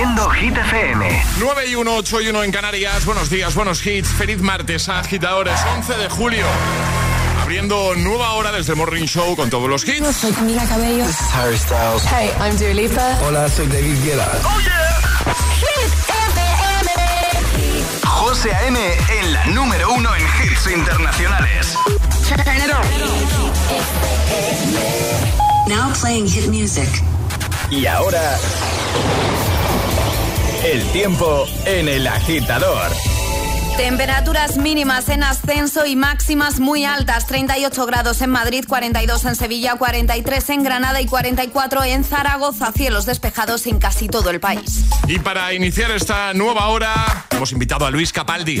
siendo Hit FM. 9 y 1, 8 y 1 en Canarias. Buenos días, buenos hits. Feliz martes, agitadores. 11 de julio. Abriendo nueva hora desde Morning Show con todos los hits. Soy Camila Cabello. This is Harry Styles. Hey, I'm Dua Lipa. Hola, soy David Guetta. ¡Oh, yeah! Hit FM. José A.M. en la número uno en hits internacionales. Turn it on. Now playing hit music. Y ahora... El tiempo en el agitador. Temperaturas mínimas en ascenso y máximas muy altas. 38 grados en Madrid, 42 en Sevilla, 43 en Granada y 44 en Zaragoza. Cielos despejados en casi todo el país. Y para iniciar esta nueva hora, hemos invitado a Luis Capaldi.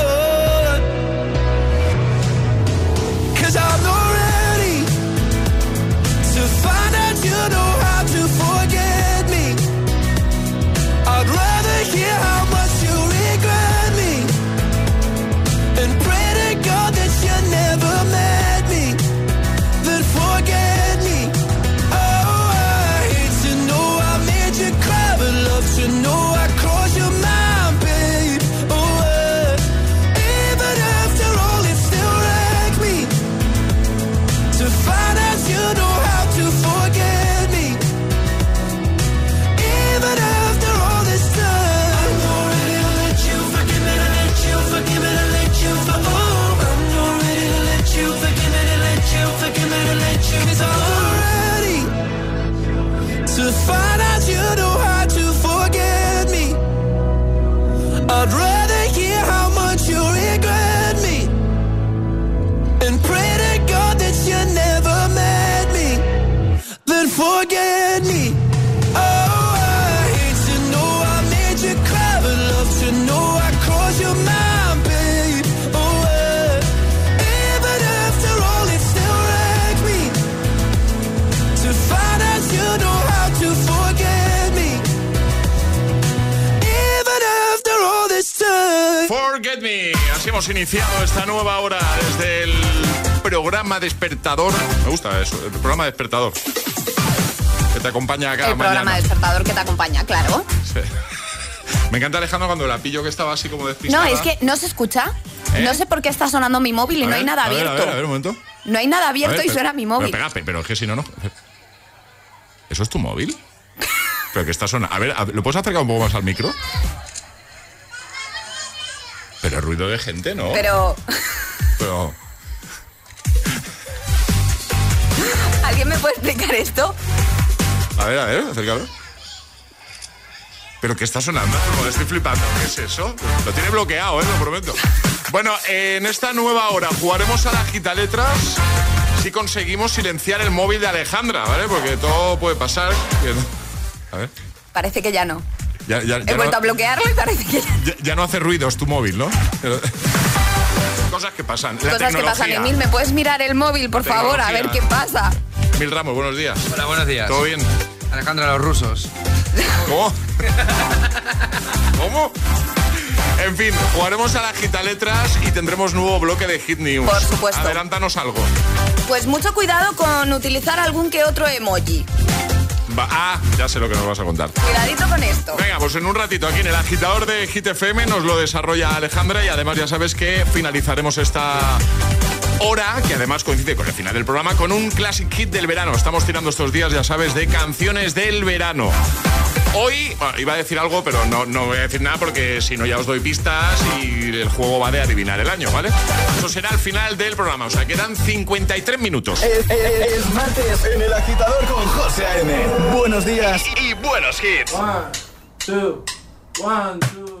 Yeah. Hemos iniciado esta nueva hora desde el programa despertador. Me gusta eso, el programa despertador. Que te acompaña cada El programa despertador que te acompaña, claro. Sí. Me encanta Alejandro cuando la pillo que estaba así como No, despistada. es que no se escucha. ¿Eh? No sé por qué está sonando mi móvil y A no ver, hay nada a ver, abierto. A ver, a ver, un momento. No hay nada abierto ver, y pero- suena mi móvil. Pero, pega, pero es que si no, no. ¿Eso es tu móvil? Pero que está sonando. A ver, a ver, ¿lo puedes acercar un poco más al micro? Pero ruido de gente, ¿no? Pero, Pero- ¿alguien me puede explicar esto? A ver, a ver, acércalo. ¿Pero qué está sonando? Como estoy flipando. ¿Qué es eso? Lo tiene bloqueado, ¿eh? Lo prometo. Bueno, en esta nueva hora jugaremos a la gita letras si conseguimos silenciar el móvil de Alejandra, ¿vale? Porque todo puede pasar. A ver. Parece que ya no. Ya, ya- He vuelto no, a bloquearlo y parece que ya- ya- ya no hace ruidos tu móvil, ¿no? Cosas que pasan. La Cosas que pasan. Emil, ¿me puedes mirar el móvil, por favor? A ver qué pasa. Mil Ramos, buenos días. Hola, buenos días. ¿Todo bien? Alejandro, los rusos. ¿Cómo? ¿Cómo? En fin, jugaremos a la gita letras y tendremos nuevo bloque de Hit News. Por supuesto. Adelántanos algo. Pues mucho cuidado con utilizar algún que otro emoji. Va- ah, ya sé lo que nos vas a contar. Cuidadito con esto. Venga, pues en un ratito aquí en el agitador de Hit FM nos lo desarrolla Alejandra y además ya sabes que finalizaremos esta hora, que además coincide con el final del programa, con un classic hit del verano. Estamos tirando estos días, ya sabes, de canciones del verano. Hoy bueno, iba a decir algo, pero no, no voy a decir nada porque si no ya os doy pistas y el juego va de adivinar el año, ¿vale? Eso será al final del programa, o sea, quedan 53 minutos. Es, es- es martes en el agitador con José A.M. Buenos días y, y buenos hits. One, two, one, two,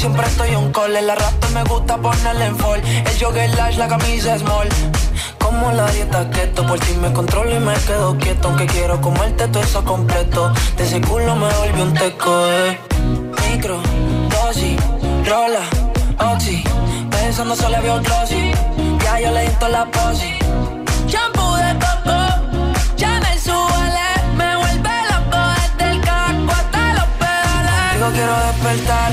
Siempre estoy un call. El arrastre me gusta ponerle en fall. El jogger lash, la camisa small. Como la dieta keto, por ti me controlo y me quedo quieto. Aunque quiero comerte todo eso completo. De ese culo me volvió un teco, eh. Micro, dosis, rola, oxi. Pensando solo veo glossy. Ya yo le di la posi. Shampoo de coco, Chanel suele. Me vuelve loco desde el casco hasta los pedales. Digo quiero despertar,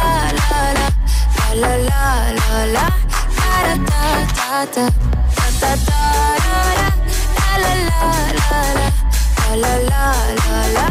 la la la la la la la la la la la la la la la la la la la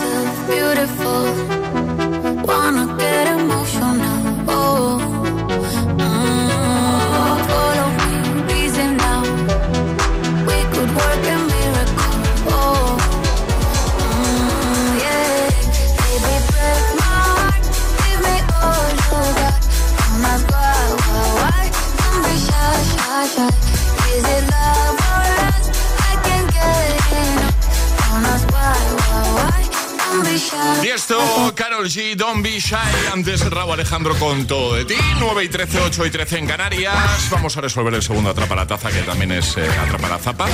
Carol G, Don't Be Shy. Antes Raúl Alejandro con todo de ti. 9 y 13, 8 y 13 en Canarias. Vamos a resolver el segundo Atrapa la Taza, que también es eh, Atrapa la Zapa.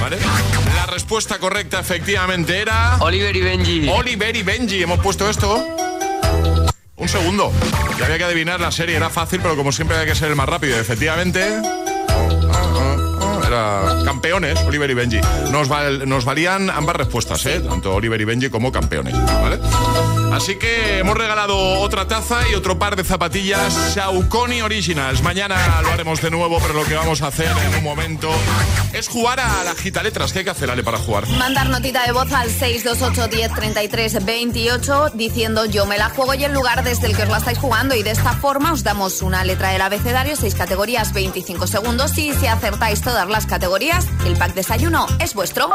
¿Vale? La respuesta correcta efectivamente era. Oliver y Benji. Oliver y Benji. Hemos puesto esto. Un segundo. Ya había que adivinar la serie. Era fácil, pero como siempre hay que ser el más rápido. Efectivamente. Era campeones, Oliver y Benji. Nos, val- nos valían ambas respuestas, ¿eh? Tanto Oliver y Benji como campeones, ¿vale? Así que hemos regalado otra taza y otro par de zapatillas Saucony Originals. Mañana lo haremos de nuevo, pero lo que vamos a hacer en un momento es jugar a la gita letras. ¿Qué hay que hacer, Ale, para jugar? Mandar notita de voz al 628 10 33 28 diciendo yo me la juego y el lugar desde el que os la estáis jugando y de esta forma os damos una letra del abecedario, seis categorías, 25 segundos y si acertáis todas las categorías, el pack desayuno es vuestro.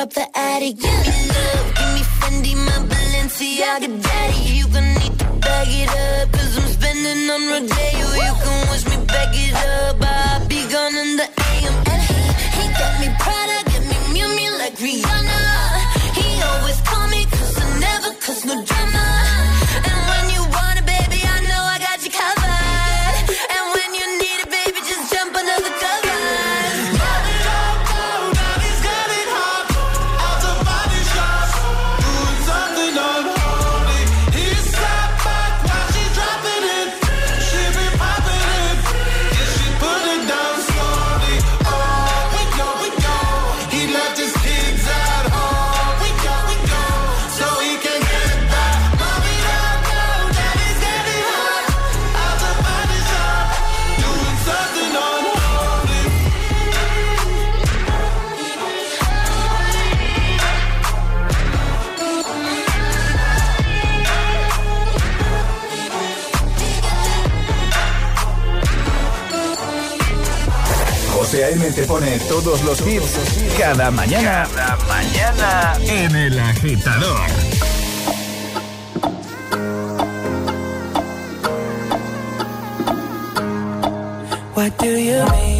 Wanna the attic, give me love, give me Fendi, my Balenciaga, daddy. You gonna need to bag it up, cause I'm spending on Rodeo. Te pone todos los hits cada mañana. Cada mañana en El Agitador. What do you mean?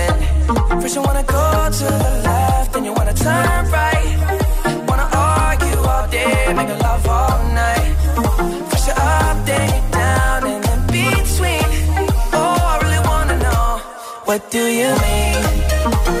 First you wanna go to the left, then you wanna turn right. Wanna argue all day, make love all night. First you're up, then you're down, and in between. Oh, I really wanna know, what do you mean?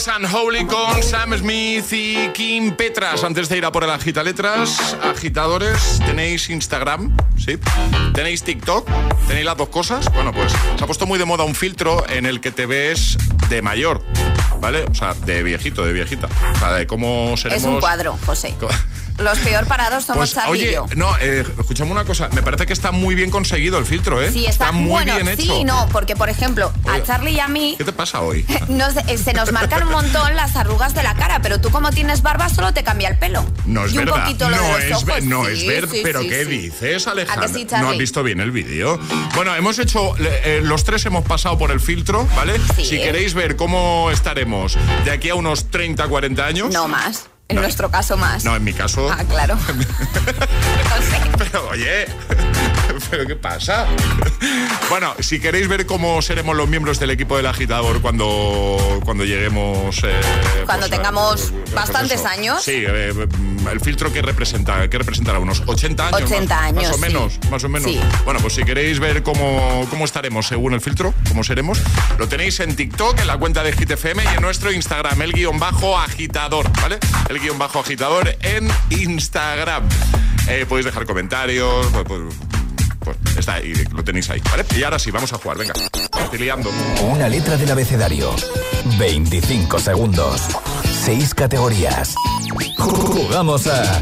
Antes Unholy con Sam Smith y Kim Petras. Antes de ir a por el agita letras, agitadores, ¿tenéis Instagram? ¿Sí? ¿Tenéis TikTok? ¿Tenéis las dos cosas? Bueno, pues se ha puesto muy de moda un filtro en el que te ves de mayor, ¿vale? O sea, de viejito, de viejita. O sea, de cómo seremos... Es un cuadro, José. Los peor parados somos Pues, Charlie y oye, yo. no, eh, escuchame una cosa. Me parece que está muy bien conseguido el filtro, ¿eh? Sí, está, muy bueno, bien hecho. sí y no, porque por ejemplo, Oye. a Charlie y a mí ¿Qué te pasa hoy? nos- eh, se nos marcan un montón las arrugas de la cara, pero tú como tienes barba solo te cambia el pelo. No es y un verdad. poquito lo no de los es, ojos. no Sí, es ver, sí, pero sí, ¿qué dices, ¿A Alejandra? que sí, no has visto bien el vídeo. Bueno, hemos hecho, eh, los tres hemos pasado por el filtro, ¿vale? Sí. Si queréis ver cómo estaremos de aquí a unos 30, 40 años. No más. En No. nuestro caso más. No, en mi caso. Ah, claro. no sé. Pero oye, ¿pero qué pasa? Bueno, si queréis ver cómo seremos los miembros del equipo del agitador cuando, cuando lleguemos... eh, Cuando a- tengamos pues bastantes eso. años. Sí, eh, el filtro que representa, que representará unos 80 años. 80 más, años, Más o sí. menos, más o menos. Sí. Bueno, pues si queréis ver cómo, cómo estaremos según el filtro, cómo seremos, lo tenéis en TikTok, en la cuenta de GTFM y en nuestro Instagram, el guion bajo agitador, ¿vale? El guion bajo agitador en Instagram. Eh, podéis dejar comentarios, pues, pues, está ahí, lo tenéis ahí, ¿vale? Y ahora sí, vamos a jugar, venga. Liando. Una letra del abecedario. 25 segundos. 6 categorías. Jugamos a.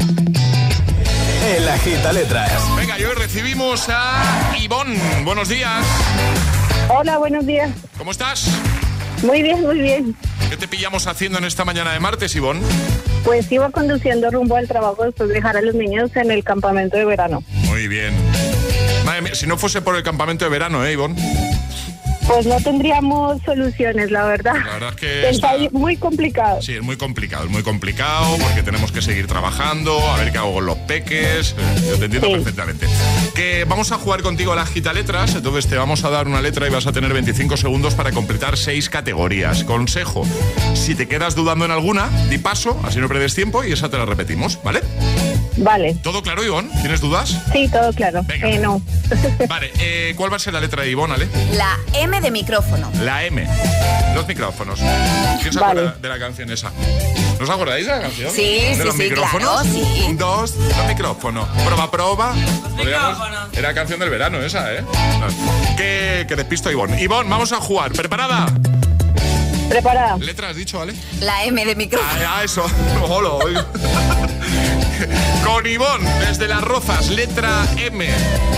El agita letras. Venga, y hoy recibimos a Ivonne. Buenos días. Hola, buenos días. ¿Cómo estás? Muy bien, muy bien. ¿Qué te pillamos haciendo en esta mañana de martes, Ivonne? Pues iba conduciendo rumbo al trabajo después de dejar a los niños en el campamento de verano. Muy bien. Madre mía, si no fuese por el campamento de verano, ¿eh, Ivonne? Pues no tendríamos soluciones, la verdad. La verdad es que Está está- muy complicado. Sí, es muy complicado, es muy complicado porque tenemos que seguir trabajando, a ver qué hago con los peques. eh, Yo te entiendo Sí. perfectamente. Que vamos a jugar contigo a las letras, entonces te vamos a dar una letra y vas a tener 25 segundos para completar seis categorías. Consejo, si te quedas dudando en alguna, di paso, así no pierdes tiempo y esa te la repetimos, ¿vale? Vale. ¿Todo claro, Ivonne? ¿Tienes dudas? Sí, todo claro. Venga. Eh, no. Vale, eh, ¿cuál va a ser la letra de Ivonne, Ale? La M de micrófono. La M. Los micrófonos. ¿Quién se Vale. acuerda de la canción esa? ¿Nos acordáis de la canción? Sí, ¿De sí, los sí, micrófonos? claro, sí. Un, dos, los micrófonos. Proba, proba. Podríamos- Micrófono. Era canción del verano esa, ¿eh? Que, que despisto Ivonne. Ivonne, vamos a jugar. ¿Preparada? Preparada. Letra has dicho, ¿vale? La M de micrófono. Ah, ah, eso. Olo. Con Ivonne, desde Las Rozas, letra M.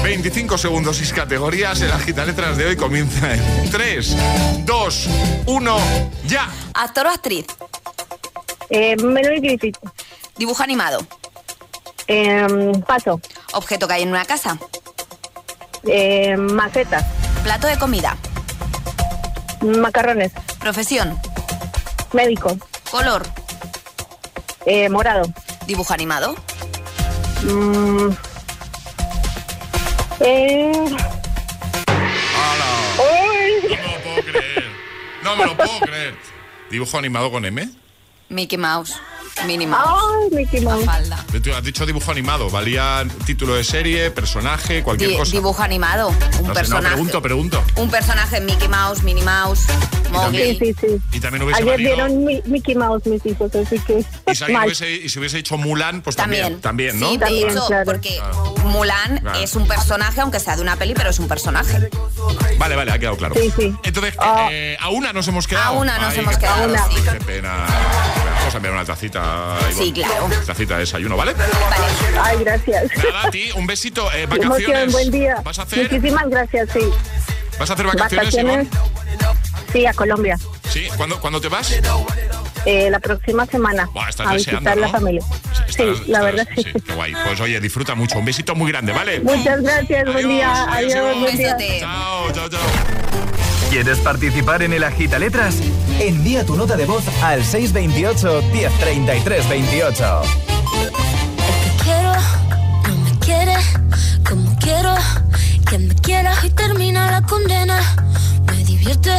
25 segundos y categorías. El agita letras de hoy comienza en 3, 2, 1, ya. Actor o actriz. Eh, Melody Griffith. Dibujo animado. Eh, paso. Objeto que hay en una casa. Eh, macetas. Plato de comida. Macarrones. Profesión. Médico. Color. Eh, morado. Dibujo animado. Mm. Eh, ¡Hala! ¡ay! No me lo puedo creer. No me lo puedo creer. ¿Dibujo animado con M? Mickey Mouse. Minnie Mouse. ¡Ay, Mickey Mouse! Has dicho dibujo animado. ¿Valía título de serie, personaje, cualquier Di- cosa? dibujo animado. Un No sé, no, personaje. pregunto, pregunto. Un personaje Mickey Mouse, Minnie Mouse, Mowgli. Sí, sí, sí. Y también hubiese Ayer valido... vieron Mi- Mickey Mouse mis hijos, así que... Y si, hubiese, y si hubiese hecho Mulan, pues también. También. También, ¿no? Sí, de También, hecho, claro. porque Mulan Claro. es un personaje, aunque sea de una peli, pero es un personaje. Vale, vale, ha quedado claro. Sí, sí. Entonces, Ah. eh, a una nos hemos quedado. A una nos Ay, hemos qué quedado. Qué pena. Vamos a enviar una tacita. Ivonne. Sí, claro. Tacita de desayuno, ¿vale? Vale. Ay, gracias. Nada, a ti, un besito. Eh, Qué emoción, vacaciones. buen día. ¿Vas a hacer, Muchísimas gracias, sí. ¿vas a hacer vacaciones, Vacaciones, sí, a Colombia. Sí, ¿Cuándo, ¿cuándo te vas? Eh, la próxima semana. Buah, estás a deseando, visitar ¿no? la familia. Estás- sí, la estás- verdad sí. Qué guay. Pues oye, disfruta mucho. Un besito muy grande, ¿vale? Muchas gracias, buen Adiós, día. adiós, Adiós, Ivonne. buen día. Chao, chao, chao. ¿Quieres participar en el Agita Letras? Envía tu nota de voz al 628 1033 28. quiero, no me quiere como quiero que me quieras y termina la condena. Me divierte,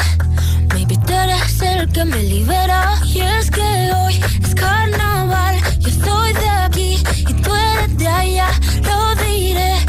maybe tú eres el que me libera. Y es que hoy es carnaval, yo soy de aquí y tú eres de allá. Lo diré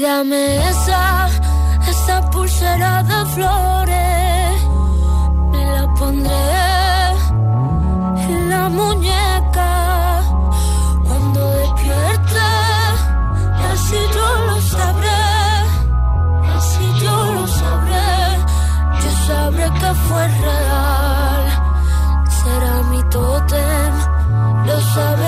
Dame esa, esa pulsera de flores. Me la pondré en la muñeca cuando despierte. Así yo lo sabré, así yo lo sabré. Yo sabré que fue real. Será mi tótem, lo sabes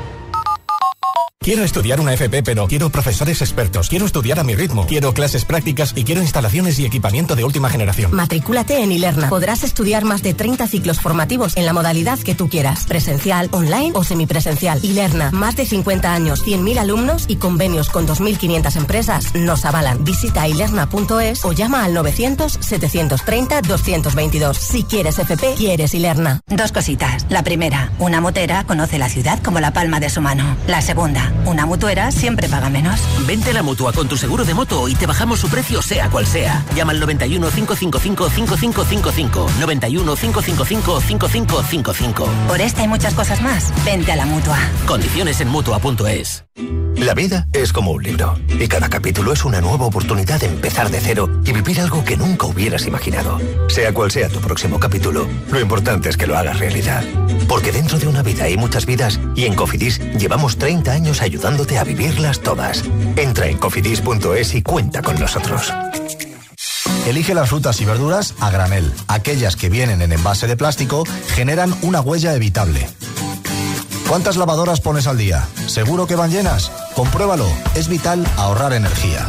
Quiero estudiar una FP, pero quiero profesores expertos. Quiero estudiar a mi ritmo. Quiero clases prácticas y quiero instalaciones y equipamiento de última generación. Matricúlate en Ilerna. Podrás estudiar más de 30 ciclos formativos en la modalidad que tú quieras. Presencial, online o semipresencial. Ilerna. Más de 50 años, 100.000 alumnos y convenios con 2.500 empresas nos avalan. Visita ilerna.es o llama al 900-730-222. Si quieres FP, quieres Ilerna. Dos cositas. La primera, una motera conoce la ciudad como la palma de su mano. La segunda, una mutuera siempre paga menos. Vente a la mutua con tu seguro de moto y te bajamos su precio sea cual sea. Llama al 91 555 5555. 91 555 5555. Por esta y muchas cosas más, vente a la mutua. Condiciones en mutua.es. La vida es como un libro y cada capítulo es una nueva oportunidad de empezar de cero y vivir algo que nunca hubieras imaginado. Sea cual sea tu próximo capítulo, lo importante es que lo hagas realidad. Porque dentro de una vida hay muchas vidas y en Cofidis llevamos 30 años ayudándote a vivirlas todas. Entra en cofidis.es y cuenta con nosotros. Elige las frutas y verduras a granel. Aquellas que vienen en envase de plástico generan una huella evitable. ¿Cuántas lavadoras pones al día? ¿Seguro que van llenas? Compruébalo. Es vital ahorrar energía.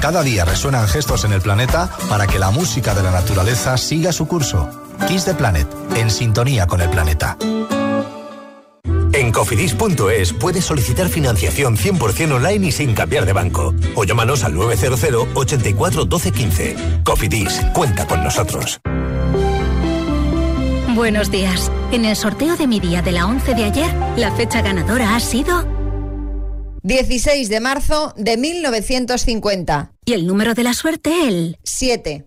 Cada día resuenan gestos en el planeta para que la música de la naturaleza siga su curso. Kiss the Planet, en sintonía con el planeta. En cofidis.es puedes solicitar financiación 100% online y sin cambiar de banco. O llámanos al 900 84 12 15. Cofidis, cuenta con nosotros. Buenos días. En el sorteo de mi día de la 11 de ayer, la fecha ganadora ha sido 16 de marzo de 1950. y el número de la suerte el 7.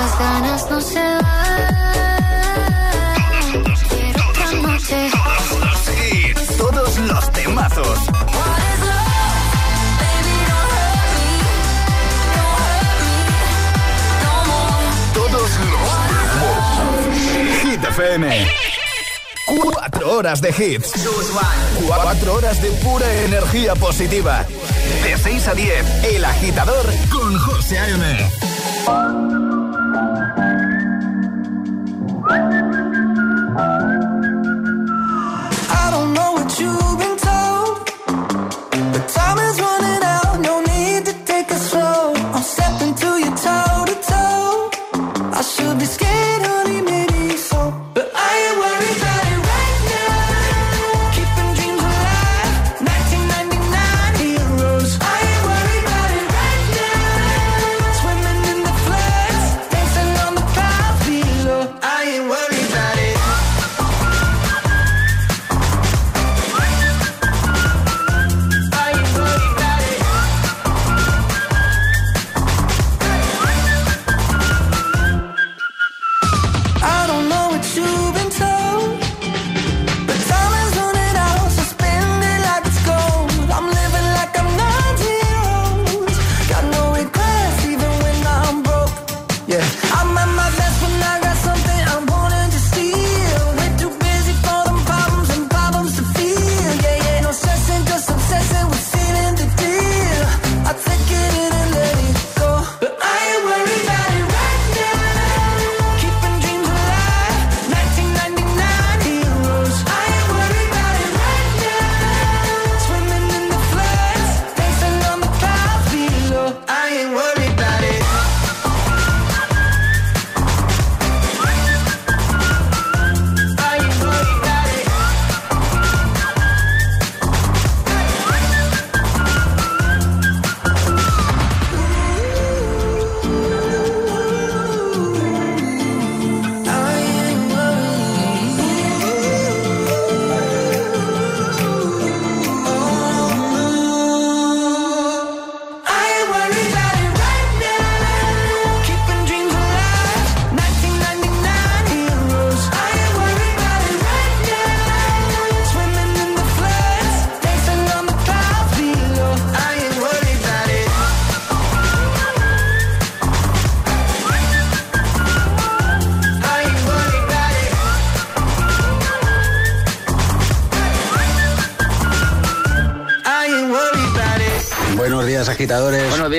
Estas ganas no se van. Quiero. Todos los hits, todos los temazos. Todos los Hit FM. Cuatro horas de hits. Cuatro horas de pura energía positiva. De 6 a 10, El Agitador con José A.M.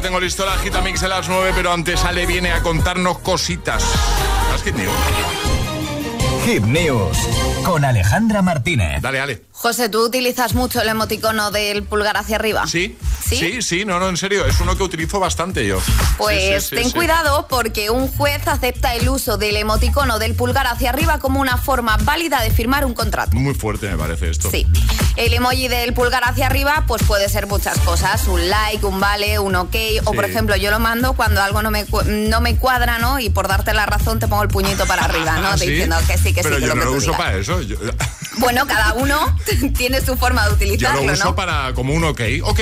Ya tengo listo la Gita Mix a las 9, pero antes Ale viene a contarnos cositas. ¿Has Hit News? Hit News con Alejandra Martínez. Dale, Ale. José, ¿tú utilizas mucho el emoticono del pulgar hacia arriba? ¿Sí? ¿Sí? Sí, sí, no, no, en serio, es uno que utilizo bastante yo. Pues Sí, sí, sí, ten cuidado porque un juez acepta el uso del emoticono del pulgar hacia arriba como una forma válida de firmar un contrato. Muy fuerte me parece esto. Sí. El emoji del pulgar hacia arriba, pues puede ser muchas cosas. Un like, un vale, un ok. O por ejemplo, yo lo mando cuando algo no me, no me cuadra, ¿no? Y por darte la razón te pongo el puñito para arriba, ¿no? ¿Ah, sí? Diciendo que sí, que Pero sí, que yo lo no que lo uso digas. para eso. Yo, Bueno, cada uno tiene su forma de yo utilizarlo, lo uso ¿no? para como un ok, ok.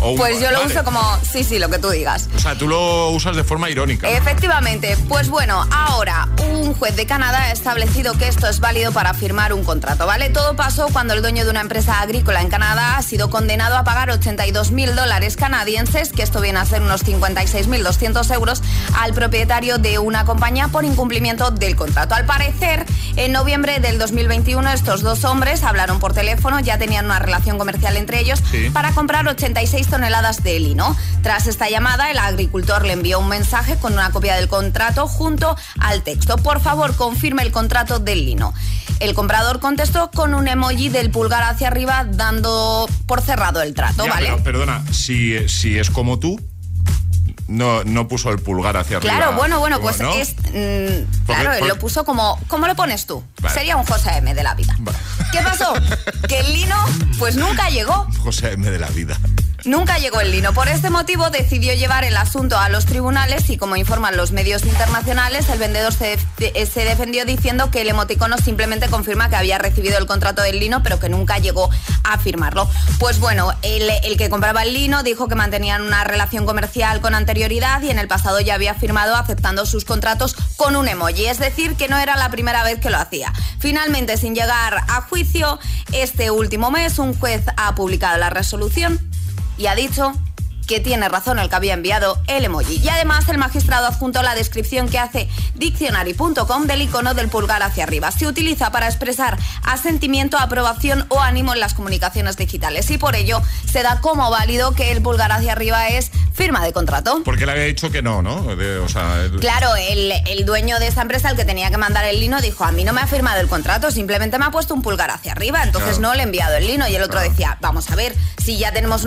O Pues yo lo vale. uso como, sí, sí, lo que tú digas. O sea, tú lo usas de forma irónica. Efectivamente, pues bueno, ahora un juez de Canadá ha establecido que esto es válido para firmar un contrato, ¿vale? Todo pasó cuando el dueño de una empresa agrícola en Canadá ha sido condenado a pagar 82 mil dólares canadienses, que esto viene a ser unos 56.200 euros, al propietario de una compañía por incumplimiento del contrato. Al parecer, en noviembre del 2021 estos dos hombres hablaron por teléfono, ya tenían una relación comercial entre ellos, Sí. para comprar 86 toneladas de lino. Tras esta llamada, el agricultor le envió un mensaje con una copia del contrato junto al texto. Por favor, confirme el contrato del lino. El comprador contestó con un emoji del pulgar hacia arriba dando por cerrado el trato, Ya, ¿vale? pero perdona, si, si es como tú, no, no puso el pulgar hacia arriba. Claro, bueno, bueno, pues ¿no? es. mm, Porque- claro, lo puso como. ¿Cómo lo pones tú? Vale. Sería un José M de la vida. ¿Qué pasó? que el lino, pues nunca llegó. José M de la vida. Nunca llegó el lino. Por este motivo decidió llevar el asunto a los tribunales y como informan los medios internacionales, el vendedor se, eh, se defendió diciendo que el emoticono simplemente confirma que había recibido el contrato del lino, pero que nunca llegó a firmarlo. Pues bueno, el, el que compraba el lino dijo que mantenían una relación comercial con anterioridad y en el pasado ya había firmado aceptando sus contratos con un emoji. Es decir, que no era la primera vez que lo hacía. Finalmente, sin llegar a juicio, este último mes un juez ha publicado la resolución y ha dicho que tiene razón el que había enviado el emoji. Y además el magistrado adjuntó la descripción que hace diccionary.com del icono del pulgar hacia arriba. Se utiliza para expresar asentimiento, aprobación o ánimo en las comunicaciones digitales y por ello se da como válido que el pulgar hacia arriba es firma de contrato. Porque le había dicho que no, ¿no? De- o sea, el- Claro, el, el dueño de esta empresa, el que tenía que mandar el lino, dijo, a mí no me ha firmado el contrato, simplemente me ha puesto un pulgar hacia arriba, entonces Claro. no le he enviado el lino. Y el otro decía, vamos a ver, si ya tenemos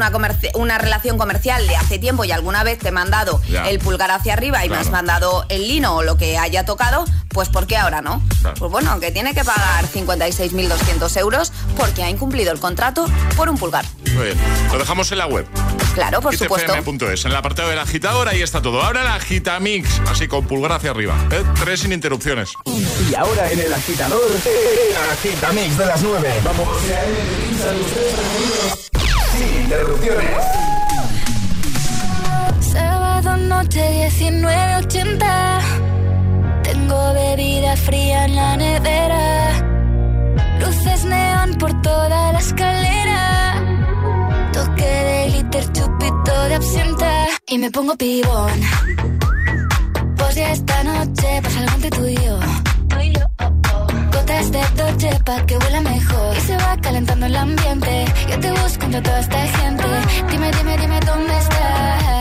una relación comercial de hace tiempo y alguna vez te he mandado Ya. el pulgar hacia arriba y me Claro. has mandado el lino o lo que haya tocado, pues ¿por qué ahora no? Claro. Pues bueno, que tiene que pagar 56.200 euros porque ha incumplido el contrato por un pulgar. Muy bien. Lo dejamos en la web. Claro, por supuesto. hitfm.es, en el apartado del agitador, ahí está todo. Ahora la Agitamix, así con pulgar hacia arriba. ¿eh? Tres sin interrupciones. Y ahora en el agitador, el agitamix de las 9. Vamos. Sin interrupciones. Noche 19.80 Tengo bebida fría en la nevera. Luces neón por toda la escalera. Toque de glitter, chupito de absenta. Y me pongo pibón. Pues ya esta noche pasa algo entre tú y yo. Gotas de Dolce pa' que huela mejor. Y se va calentando el ambiente. Yo te busco entre toda esta gente. Dime, dime, dime dónde está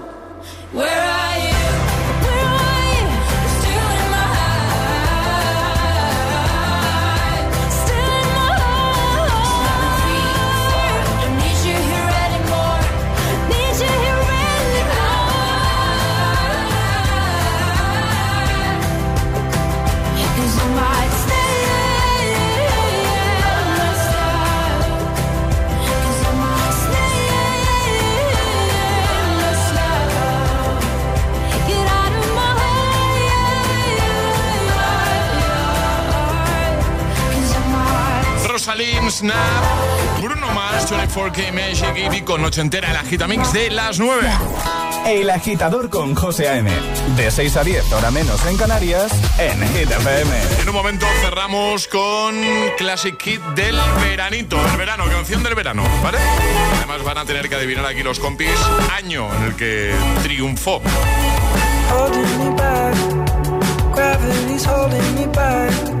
where are you? Snap, Bruno Mars, 24K Magic y Vico Noche entera el Agitamix de las 9. El agitador con José A.M. De 6 a 10, hora menos en Canarias, en Hit FM. En un momento cerramos con Classic Kit del veranito, del verano, canción del verano, ¿vale? Además van a tener que adivinar aquí los compis año en el que triunfó. holding me back. Gravity's holding me back.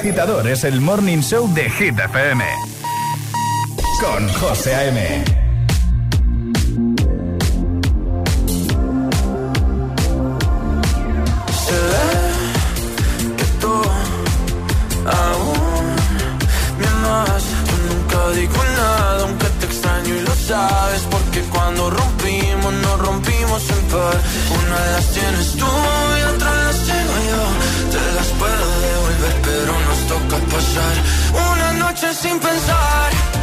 Agitador es el morning show de Hit FM. Con José A.M. Que tú aún me amas. Yo nunca digo nada, aunque te extraño y lo sabes. Porque cuando rompimos, nos rompimos en par. Una de las tienes tú pasar. Una noche sin pensar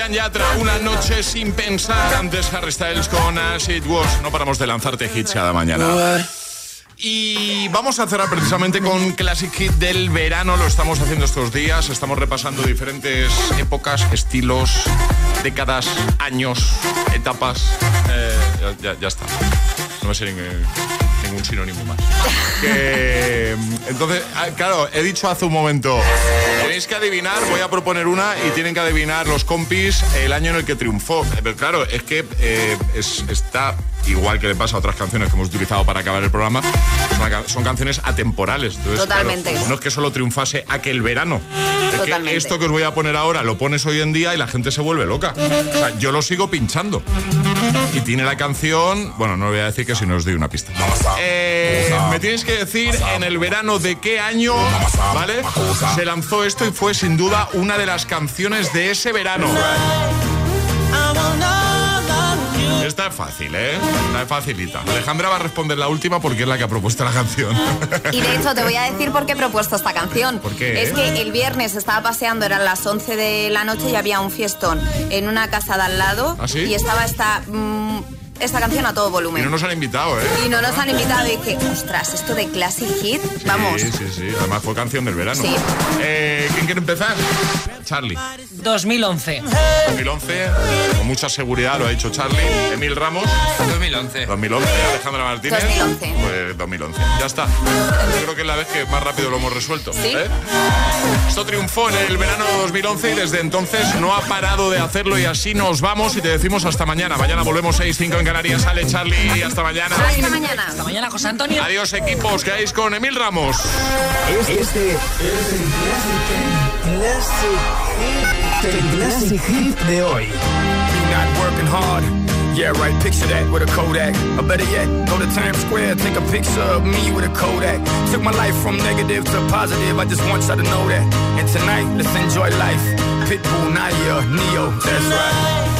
Sebastián Yatra, una noche sin pensar. Antes Harry Styles con As It Was. No paramos de lanzarte hits cada mañana. Y vamos a cerrar precisamente con Classic Hit del verano. Lo estamos haciendo estos días. Estamos repasando diferentes épocas, estilos, décadas, años, etapas. Eh, ya, ya- está. No me sé ningún, ningún sinónimo más. Que, entonces, ah, claro, he dicho hace un momento. Tenéis que adivinar, voy a proponer una y tienen que adivinar los compis el año en el que triunfó. Eh, Pero claro, es que eh, es- está igual que le pasa a otras canciones que hemos utilizado para acabar el programa, son, ca- son canciones atemporales. Entonces, Totalmente. claro, no es que solo triunfase aquel verano. Es que esto que os voy a poner ahora lo pones hoy en día y la gente se vuelve loca. O sea, yo lo sigo pinchando. Y tiene la canción, bueno, no voy a decir que si no os doy una pista. Eh, me tienes que decir en el verano de qué año, ¿vale? Se lanzó esto y fue sin duda una de las canciones de ese verano. Esta es fácil, ¿eh? Esta es facilita. Alejandra va a responder la última porque es la que ha propuesto la canción. Y de hecho te voy a decir por qué he propuesto esta canción. ¿Por qué? Es que el viernes estaba paseando, eran las 11 de la noche y había un fiestón en una casa de al lado ¿Ah, sí? y estaba esta, mm, esta canción a todo Y volumen. no nos han invitado, ¿eh? Y no nos han invitado y dije, ostras, esto de Classic Hit, vamos. Sí, sí, sí. Además fue canción del verano. Sí. Eh, ¿Quién quiere empezar? Charlie. 2011. 2011, con mucha seguridad lo ha dicho Charlie. Emil Ramos. 2011. 2011. Alejandra Martínez. 2011. Pues 2011. Ya está. Yo creo que es la vez que más rápido lo hemos resuelto. Sí. ¿eh? Esto triunfó en el verano de 2011 y desde entonces no ha parado de hacerlo y así nos vamos y te decimos hasta mañana. Mañana volvemos 6-5 en Canarias. Sale Charlie hasta mañana. Hasta mañana. Hasta mañana, José Antonio. Adiós equipos, quedáis con Emil Ramos. Este es el Classic, Hit de hoy. Not working hard. Yeah, right, picture that with a Kodak. Or better yet, go to Times Square, take a picture of me with a Kodak. Took my life from negative to positive, I just want y'all to know that. And tonight, let's enjoy life. Pitbull, Naya, Neo, that's right.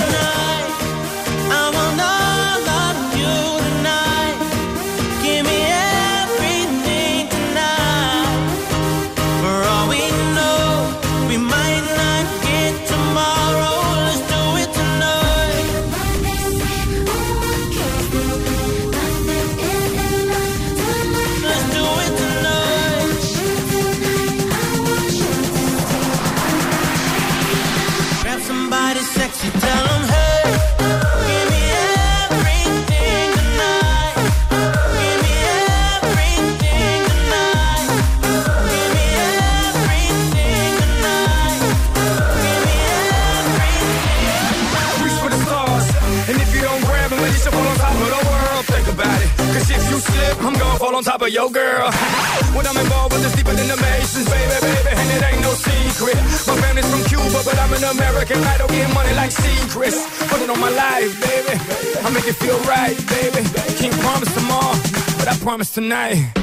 night.